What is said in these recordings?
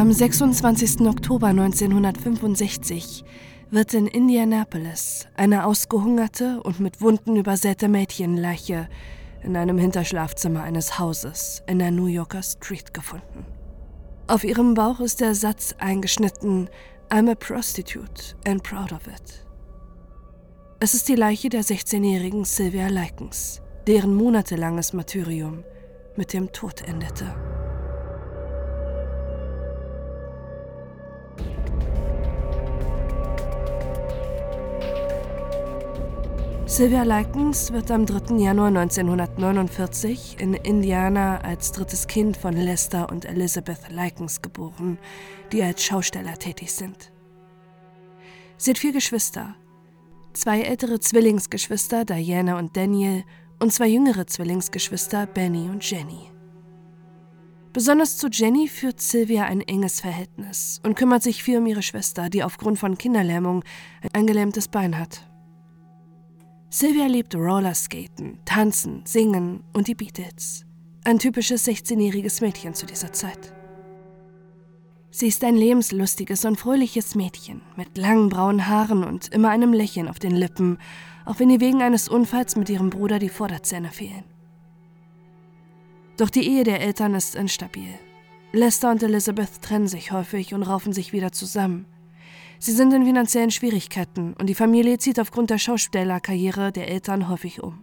Am 26. Oktober 1965 wird in Indianapolis eine ausgehungerte und mit Wunden übersäte Mädchenleiche in einem Hinterschlafzimmer eines Hauses in der New Yorker Street gefunden. Auf ihrem Bauch ist der Satz eingeschnitten I'm a prostitute and proud of it. Es ist die Leiche der 16-jährigen Sylvia Likens, deren monatelanges Martyrium mit dem Tod endete. Sylvia Likens wird am 3. Januar 1949 in Indiana als drittes Kind von Lester und Elizabeth Likens geboren, die als Schausteller tätig sind. Sie hat vier Geschwister, zwei ältere Zwillingsgeschwister, Diana und Daniel, und zwei jüngere Zwillingsgeschwister, Benny und Jenny. Besonders zu Jenny führt Sylvia ein enges Verhältnis und kümmert sich viel um ihre Schwester, die aufgrund von Kinderlähmung ein gelähmtes Bein hat. Sylvia liebt Rollerskaten, Tanzen, Singen und die Beatles. Ein typisches 16-jähriges Mädchen zu dieser Zeit. Sie ist ein lebenslustiges und fröhliches Mädchen mit langen braunen Haaren und immer einem Lächeln auf den Lippen, auch wenn ihr wegen eines Unfalls mit ihrem Bruder die Vorderzähne fehlen. Doch die Ehe der Eltern ist instabil. Lester und Elizabeth trennen sich häufig und raufen sich wieder zusammen. Sie sind in finanziellen Schwierigkeiten und die Familie zieht aufgrund der Schaustellerkarriere der Eltern häufig um.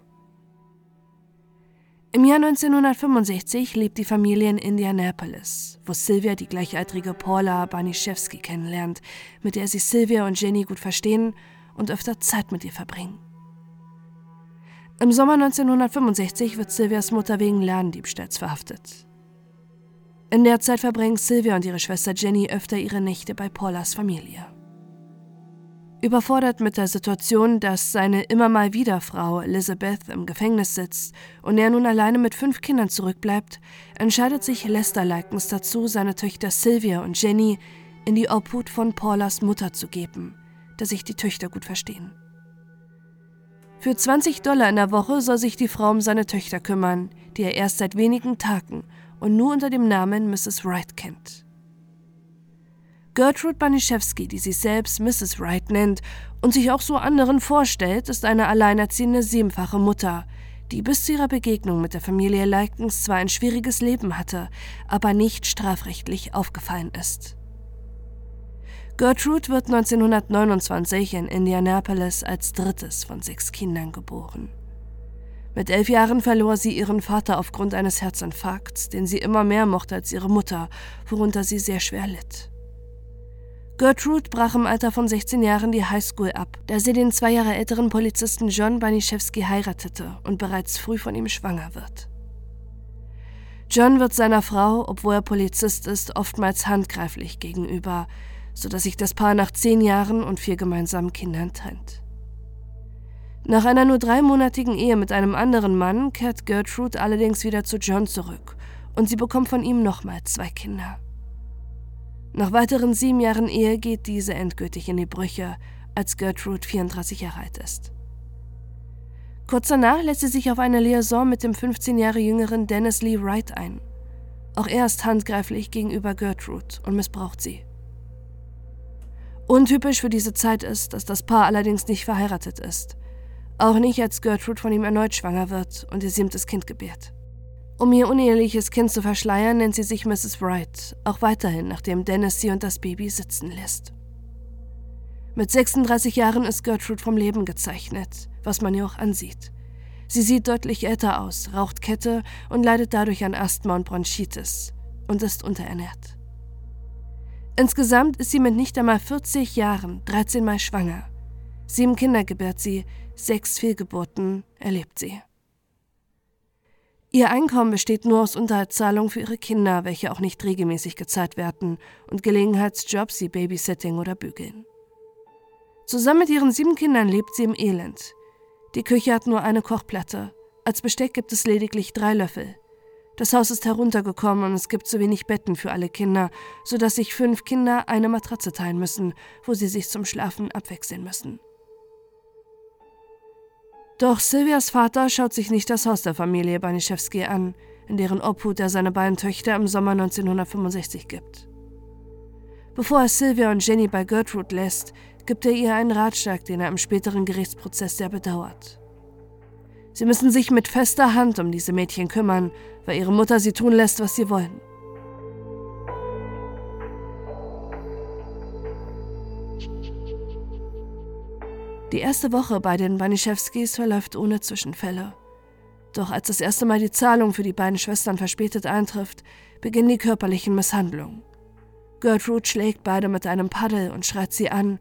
Im Jahr 1965 lebt die Familie in Indianapolis, wo Sylvia die gleichaltrige Paula Baniszewski kennenlernt, mit der sich Sylvia und Jenny gut verstehen und öfter Zeit mit ihr verbringen. Im Sommer 1965 wird Sylvias Mutter wegen Ladendiebstahls verhaftet. In der Zeit verbringen Sylvia und ihre Schwester Jenny öfter ihre Nächte bei Paulas Familie. Überfordert mit der Situation, dass seine immer mal wieder Frau Elizabeth im Gefängnis sitzt und er nun alleine mit fünf Kindern zurückbleibt, entscheidet sich Lester Likens dazu, seine Töchter Sylvia und Jenny in die Obhut von Paulas Mutter zu geben, da sich die Töchter gut verstehen. Für 20 Dollar in der Woche soll sich die Frau um seine Töchter kümmern, die er erst seit wenigen Tagen und nur unter dem Namen Mrs. Wright kennt. Gertrude Baniszewski, die sich selbst Mrs. Wright nennt und sich auch so anderen vorstellt, ist eine alleinerziehende siebenfache Mutter, die bis zu ihrer Begegnung mit der Familie Likens zwar ein schwieriges Leben hatte, aber nicht strafrechtlich aufgefallen ist. Gertrude wird 1929 in Indianapolis als drittes von sechs Kindern geboren. Mit elf Jahren verlor sie ihren Vater aufgrund eines Herzinfarkts, den sie immer mehr mochte als ihre Mutter, worunter sie sehr schwer litt. Gertrude brach im Alter von 16 Jahren die Highschool ab, da sie den zwei Jahre älteren Polizisten John Baniszewski heiratete und bereits früh von ihm schwanger wird. John wird seiner Frau, obwohl er Polizist ist, oftmals handgreiflich gegenüber, sodass sich das Paar nach zehn Jahren und vier gemeinsamen Kindern trennt. Nach einer nur dreimonatigen Ehe mit einem anderen Mann kehrt Gertrude allerdings wieder zu John zurück und sie bekommt von ihm nochmal zwei Kinder. Nach weiteren sieben Jahren Ehe geht diese endgültig in die Brüche, als Gertrude 34 Jahre alt ist. Kurz danach lässt sie sich auf eine Liaison mit dem 15 Jahre jüngeren Dennis Lee Wright ein. Auch er ist handgreiflich gegenüber Gertrude und missbraucht sie. Untypisch für diese Zeit ist, dass das Paar allerdings nicht verheiratet ist. Auch nicht, als Gertrude von ihm erneut schwanger wird und ihr siebtes Kind gebärt. Um ihr uneheliches Kind zu verschleiern, nennt sie sich Mrs. Wright, auch weiterhin, nachdem Dennis sie und das Baby sitzen lässt. Mit 36 Jahren ist Gertrude vom Leben gezeichnet, was man ihr auch ansieht. Sie sieht deutlich älter aus, raucht Kette und leidet dadurch an Asthma und Bronchitis und ist unterernährt. Insgesamt ist sie mit nicht einmal 40 Jahren 13 Mal schwanger. Sieben Kinder gebärt sie, sechs Fehlgeburten erlebt sie. Ihr Einkommen besteht nur aus Unterhaltszahlungen für ihre Kinder, welche auch nicht regelmäßig gezahlt werden, und Gelegenheitsjobs wie Babysitting oder Bügeln. Zusammen mit ihren sieben Kindern lebt sie im Elend. Die Küche hat nur eine Kochplatte. Als Besteck gibt es lediglich drei Löffel. Das Haus ist heruntergekommen und es gibt zu wenig Betten für alle Kinder, sodass sich fünf Kinder eine Matratze teilen müssen, wo sie sich zum Schlafen abwechseln müssen. Doch Silvias Vater schaut sich nicht das Haus der Familie Baniszewski an, in deren Obhut er seine beiden Töchter im Sommer 1965 gibt. Bevor er Sylvia und Jenny bei Gertrude lässt, gibt er ihr einen Ratschlag, den er im späteren Gerichtsprozess sehr bedauert. Sie müssen sich mit fester Hand um diese Mädchen kümmern, weil ihre Mutter sie tun lässt, was sie wollen. Die erste Woche bei den Baniszewskis verläuft ohne Zwischenfälle. Doch als das erste Mal die Zahlung für die beiden Schwestern verspätet eintrifft, beginnen die körperlichen Misshandlungen. Gertrude schlägt beide mit einem Paddel und schreit sie an,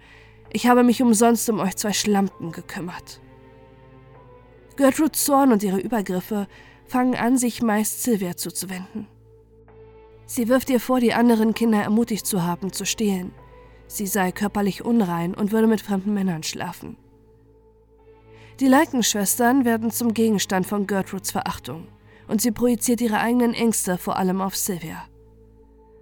ich habe mich umsonst um euch zwei Schlampen gekümmert. Gertrudes Zorn und ihre Übergriffe fangen an, sich meist Sylvia zuzuwenden. Sie wirft ihr vor, die anderen Kinder ermutigt zu haben, zu stehlen. Sie sei körperlich unrein und würde mit fremden Männern schlafen. Die Leikenschwestern werden zum Gegenstand von Gertrudes Verachtung und sie projiziert ihre eigenen Ängste vor allem auf Sylvia.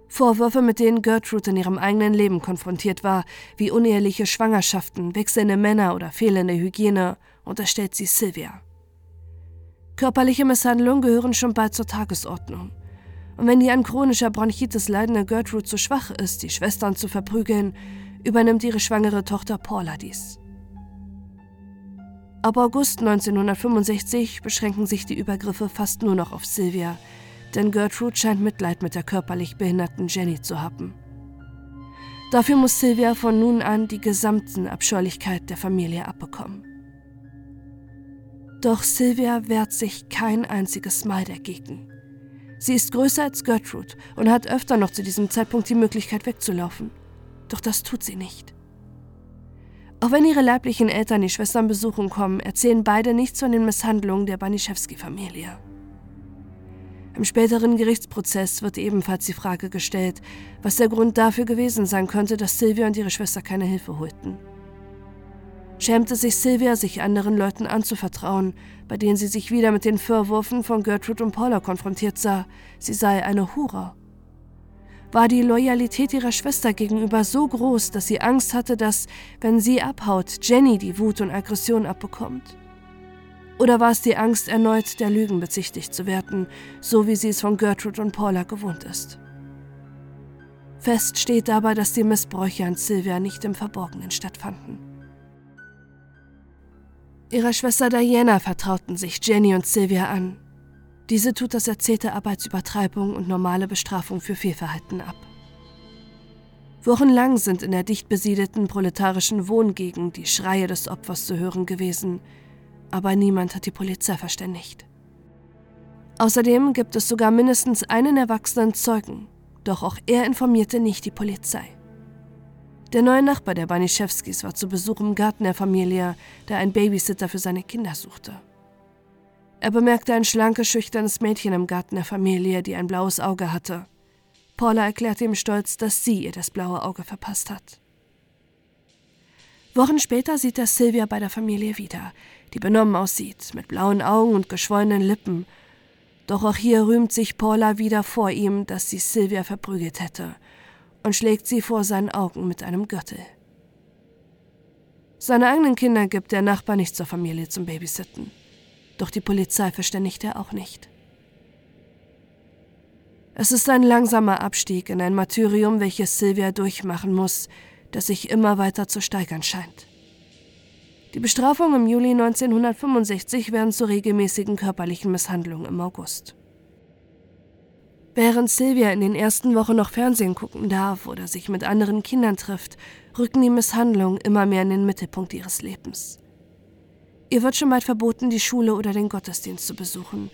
Vorwürfe, mit denen Gertrude in ihrem eigenen Leben konfrontiert war, wie uneheliche Schwangerschaften, wechselnde Männer oder fehlende Hygiene, unterstellt sie Sylvia. Körperliche Misshandlungen gehören schon bald zur Tagesordnung. Und wenn die an chronischer Bronchitis leidende Gertrude zu schwach ist, die Schwestern zu verprügeln, übernimmt ihre schwangere Tochter Paula dies. Ab August 1965 beschränken sich die Übergriffe fast nur noch auf Sylvia, denn Gertrude scheint Mitleid mit der körperlich behinderten Jenny zu haben. Dafür muss Sylvia von nun an die gesamten Abscheulichkeit der Familie abbekommen. Doch Sylvia wehrt sich kein einziges Mal dagegen. Sie ist größer als Gertrude und hat öfter noch zu diesem Zeitpunkt die Möglichkeit wegzulaufen. Doch das tut sie nicht. Auch wenn ihre leiblichen Eltern die Schwestern besuchen kommen, erzählen beide nichts von den Misshandlungen der Baniszewski-Familie. Im späteren Gerichtsprozess wird ebenfalls die Frage gestellt, was der Grund dafür gewesen sein könnte, dass Sylvia und ihre Schwester keine Hilfe holten. Schämte sich Sylvia, sich anderen Leuten anzuvertrauen, bei denen sie sich wieder mit den Vorwürfen von Gertrude und Paula konfrontiert sah, sie sei eine Hure? War die Loyalität ihrer Schwester gegenüber so groß, dass sie Angst hatte, dass, wenn sie abhaut, Jenny die Wut und Aggression abbekommt? Oder war es die Angst, erneut der Lügen bezichtigt zu werden, so wie sie es von Gertrude und Paula gewohnt ist? Fest steht dabei, dass die Missbräuche an Sylvia nicht im Verborgenen stattfanden. Ihrer Schwester Diana vertrauten sich Jenny und Sylvia an. Diese tut das erzählte Arbeitsübertreibung und normale Bestrafung für Fehlverhalten ab. Wochenlang sind in der dicht besiedelten proletarischen Wohngegend die Schreie des Opfers zu hören gewesen – aber niemand hat die Polizei verständigt. Außerdem gibt es sogar mindestens einen erwachsenen Zeugen, doch auch er informierte nicht die Polizei. Der neue Nachbar der Baniszewskis war zu Besuch im Garten der Familie, der einen Babysitter für seine Kinder suchte. Er bemerkte ein schlankes, schüchternes Mädchen im Garten der Familie, die ein blaues Auge hatte. Paula erklärte ihm stolz, dass sie ihr das blaue Auge verpasst hat. Wochen später sieht er Sylvia bei der Familie wieder, die benommen aussieht, mit blauen Augen und geschwollenen Lippen. Doch auch hier rühmt sich Paula wieder vor ihm, dass sie Sylvia verprügelt hätte und schlägt sie vor seinen Augen mit einem Gürtel. Seine eigenen Kinder gibt der Nachbar nicht zur Familie zum Babysitten. Doch die Polizei verständigt er auch nicht. Es ist ein langsamer Abstieg in ein Martyrium, welches Sylvia durchmachen muss, das sich immer weiter zu steigern scheint. Die Bestrafungen im Juli 1965 werden zu regelmäßigen körperlichen Misshandlungen im August. Während Sylvia in den ersten Wochen noch Fernsehen gucken darf oder sich mit anderen Kindern trifft, rücken die Misshandlungen immer mehr in den Mittelpunkt ihres Lebens. Ihr wird schon bald verboten, die Schule oder den Gottesdienst zu besuchen,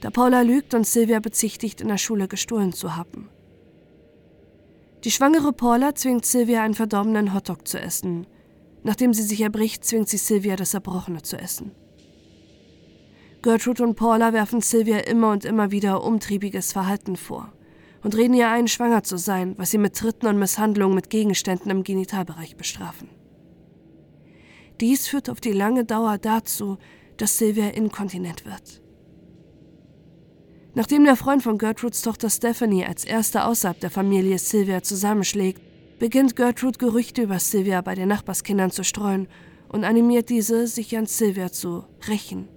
da Paula lügt und Sylvia bezichtigt, in der Schule gestohlen zu haben. Die schwangere Paula zwingt Sylvia einen verdorbenen Hotdog zu essen – Nachdem sie sich erbricht, zwingt sie Sylvia, das Erbrochene zu essen. Gertrude und Paula werfen Sylvia immer und immer wieder umtriebiges Verhalten vor und reden ihr ein, schwanger zu sein, was sie mit Tritten und Misshandlungen mit Gegenständen im Genitalbereich bestrafen. Dies führt auf die lange Dauer dazu, dass Sylvia inkontinent wird. Nachdem der Freund von Gertrudes Tochter Stephanie als erster außerhalb der Familie Sylvia zusammenschlägt, beginnt Gertrude Gerüchte über Sylvia bei den Nachbarskindern zu streuen und animiert diese, sich an Sylvia zu rächen.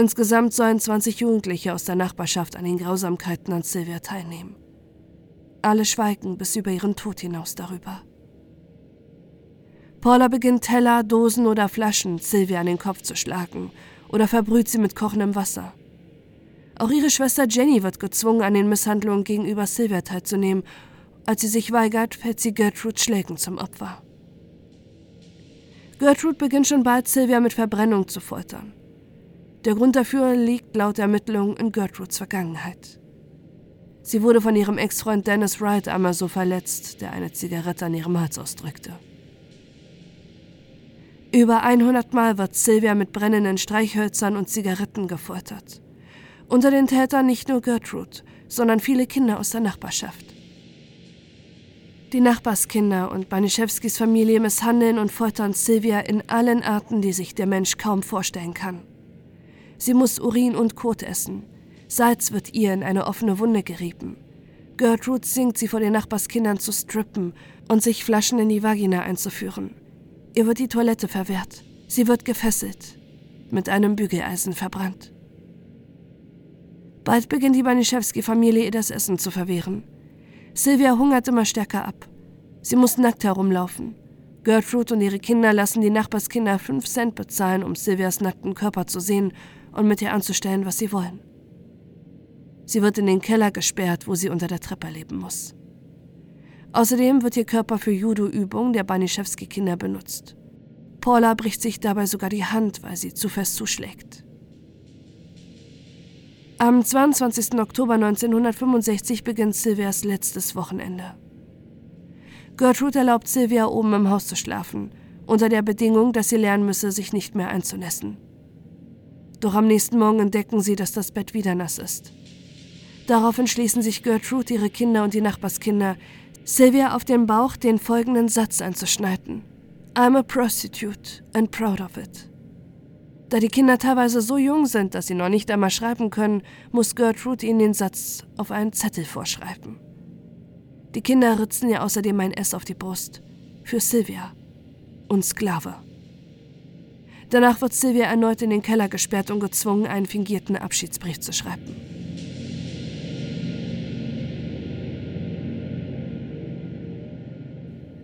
Insgesamt sollen 20 Jugendliche aus der Nachbarschaft an den Grausamkeiten an Sylvia teilnehmen. Alle schweigen bis über ihren Tod hinaus darüber. Paula beginnt Teller, Dosen oder Flaschen Sylvia an den Kopf zu schlagen oder verbrüht sie mit kochendem Wasser. Auch ihre Schwester Jenny wird gezwungen, an den Misshandlungen gegenüber Sylvia teilzunehmen. Als sie sich weigert, fällt sie Gertrude Schlägen zum Opfer. Gertrude beginnt schon bald, Sylvia mit Verbrennung zu foltern. Der Grund dafür liegt laut Ermittlungen in Gertrudes Vergangenheit. Sie wurde von ihrem Ex-Freund Dennis Wright einmal so verletzt, der eine Zigarette an ihrem Hals ausdrückte. Über 100 Mal wird Sylvia mit brennenden Streichhölzern und Zigaretten gefoltert. Unter den Tätern nicht nur Gertrude, sondern viele Kinder aus der Nachbarschaft. Die Nachbarskinder und Baniszewskis Familie misshandeln und foltern Sylvia in allen Arten, die sich der Mensch kaum vorstellen kann. Sie muss Urin und Kot essen. Salz wird ihr in eine offene Wunde gerieben. Gertrude singt sie vor den Nachbarskindern zu strippen und sich Flaschen in die Vagina einzuführen. Ihr wird die Toilette verwehrt. Sie wird gefesselt, mit einem Bügeleisen verbrannt. Bald beginnt die Baniszewski-Familie ihr das Essen zu verwehren. Sylvia hungert immer stärker ab. Sie muss nackt herumlaufen. Gertrude und ihre Kinder lassen die Nachbarskinder fünf Cent bezahlen, um Sylvias nackten Körper zu sehen und mit ihr anzustellen, was sie wollen. Sie wird in den Keller gesperrt, wo sie unter der Treppe leben muss. Außerdem wird ihr Körper für Judo-Übungen der Baniszewski-Kinder benutzt. Paula bricht sich dabei sogar die Hand, weil sie zu fest zuschlägt. Am 22. Oktober 1965 beginnt Sylvias letztes Wochenende. Gertrude erlaubt Sylvia, oben im Haus zu schlafen, unter der Bedingung, dass sie lernen müsse, sich nicht mehr einzunässen. Doch am nächsten Morgen entdecken sie, dass das Bett wieder nass ist. Darauf entschließen sich Gertrude, ihre Kinder und die Nachbarskinder, Sylvia auf den Bauch den folgenden Satz einzuschneiden. I'm a prostitute and proud of it. Da die Kinder teilweise so jung sind, dass sie noch nicht einmal schreiben können, muss Gertrude ihnen den Satz auf einen Zettel vorschreiben. Die Kinder ritzen ihr außerdem ein S auf die Brust. Für Sylvia. Und Sklave. Danach wird Sylvia erneut in den Keller gesperrt und gezwungen, einen fingierten Abschiedsbrief zu schreiben.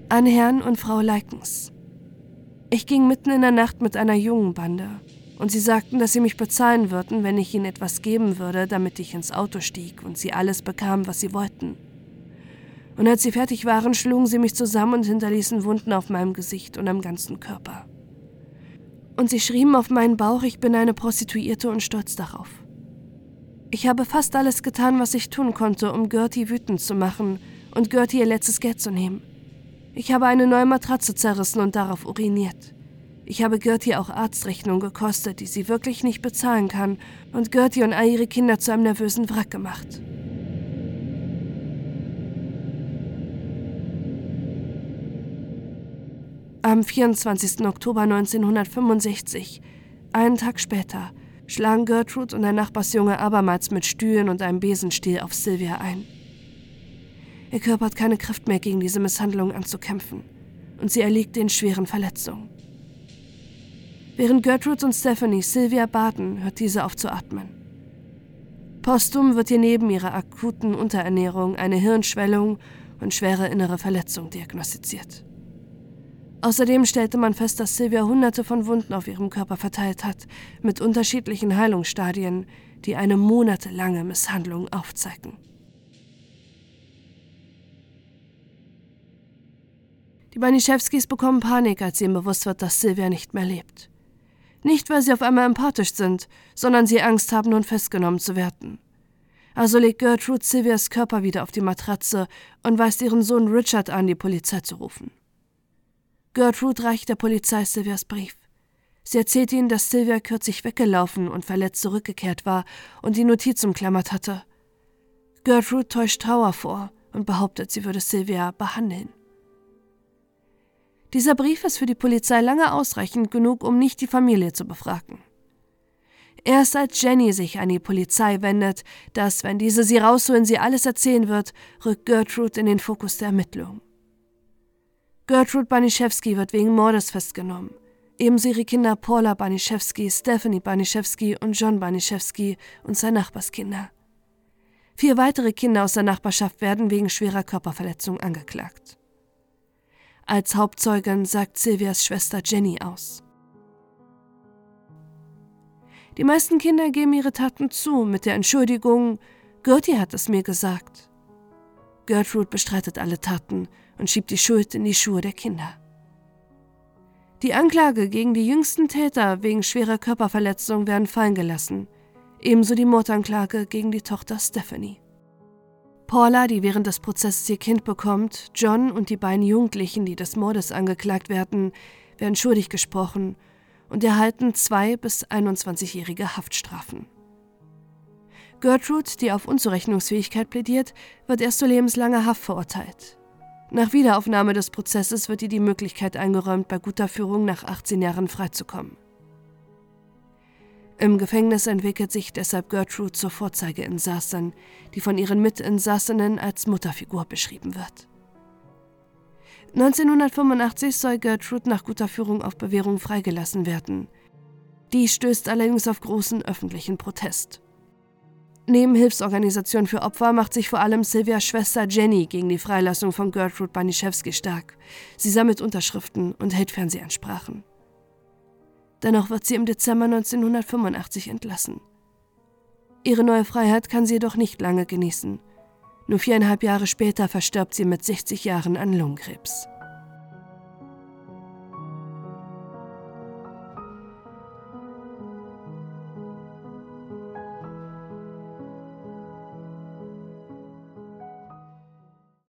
An Herrn und Frau Leikens. Ich ging mitten in der Nacht mit einer jungen Bande und sie sagten, dass sie mich bezahlen würden, wenn ich ihnen etwas geben würde, damit ich ins Auto stieg und sie alles bekamen, was sie wollten. Und als sie fertig waren, schlugen sie mich zusammen und hinterließen Wunden auf meinem Gesicht und am ganzen Körper. Und sie schrieben auf meinen Bauch, ich bin eine Prostituierte und stolz darauf. Ich habe fast alles getan, was ich tun konnte, um Gertie wütend zu machen und Gertie ihr letztes Geld zu nehmen. Ich habe eine neue Matratze zerrissen und darauf uriniert. Ich habe Gertie auch Arztrechnungen gekostet, die sie wirklich nicht bezahlen kann, und Gertie und all ihre Kinder zu einem nervösen Wrack gemacht. Am 24. Oktober 1965, einen Tag später, schlagen Gertrude und ein Nachbarsjunge abermals mit Stühlen und einem Besenstiel auf Sylvia ein. Ihr Körper hat keine Kraft mehr, gegen diese Misshandlung anzukämpfen, und sie erliegt den schweren Verletzungen. Während Gertrude und Stephanie Sylvia baten, hört diese auf zu atmen. Postum wird ihr neben ihrer akuten Unterernährung eine Hirnschwellung und schwere innere Verletzung diagnostiziert. Außerdem stellte man fest, dass Sylvia hunderte von Wunden auf ihrem Körper verteilt hat, mit unterschiedlichen Heilungsstadien, die eine monatelange Misshandlung aufzeigen. Die Baniszewskis bekommen Panik, als ihnen bewusst wird, dass Sylvia nicht mehr lebt. Nicht, weil sie auf einmal empathisch sind, sondern sie Angst haben, nun festgenommen zu werden. Also legt Gertrude Sylvias Körper wieder auf die Matratze und weist ihren Sohn Richard an, die Polizei zu rufen. Gertrude reicht der Polizei Sylvias Brief. Sie erzählt ihnen, dass Sylvia kürzlich weggelaufen und verletzt zurückgekehrt war und die Notiz umklammert hatte. Gertrude täuscht Trauer vor und behauptet, sie würde Sylvia behandeln. Dieser Brief ist für die Polizei lange ausreichend genug, um nicht die Familie zu befragen. Erst als Jenny sich an die Polizei wendet, dass, wenn diese sie rausholen, sie alles erzählen wird, rückt Gertrude in den Fokus der Ermittlung. Gertrude Baniszewski wird wegen Mordes festgenommen. Ebenso ihre Kinder Paula Baniszewski, Stephanie Baniszewski und John Baniszewski und zwei Nachbarskinder. Vier weitere Kinder aus der Nachbarschaft werden wegen schwerer Körperverletzung angeklagt. Als Hauptzeugin sagt Silvias Schwester Jenny aus. Die meisten Kinder geben ihre Taten zu mit der Entschuldigung, Gertie hat es mir gesagt. Gertrude bestreitet alle Taten und schiebt die Schuld in die Schuhe der Kinder. Die Anklage gegen die jüngsten Täter wegen schwerer Körperverletzung werden fallen gelassen, ebenso die Mordanklage gegen die Tochter Stephanie. Paula, die während des Prozesses ihr Kind bekommt, John und die beiden Jugendlichen, die des Mordes angeklagt werden, werden schuldig gesprochen und erhalten zwei bis 21-jährige Haftstrafen. Gertrude, die auf Unzurechnungsfähigkeit plädiert, wird erst zu lebenslanger Haft verurteilt. Nach Wiederaufnahme des Prozesses wird ihr die Möglichkeit eingeräumt, bei guter Führung nach 18 Jahren freizukommen. Im Gefängnis entwickelt sich deshalb Gertrude zur Vorzeigeinsassin, die von ihren Mitinsassinnen als Mutterfigur beschrieben wird. 1985 soll Gertrude nach guter Führung auf Bewährung freigelassen werden. Dies stößt allerdings auf großen öffentlichen Protest. Neben Hilfsorganisationen für Opfer macht sich vor allem Silvias Schwester Jenny gegen die Freilassung von Gertrude Baniszewski stark. Sie sammelt Unterschriften und hält Fernsehansprachen. Dennoch wird sie im Dezember 1985 entlassen. Ihre neue Freiheit kann sie jedoch nicht lange genießen. Nur viereinhalb Jahre später verstirbt sie mit 60 Jahren an Lungenkrebs.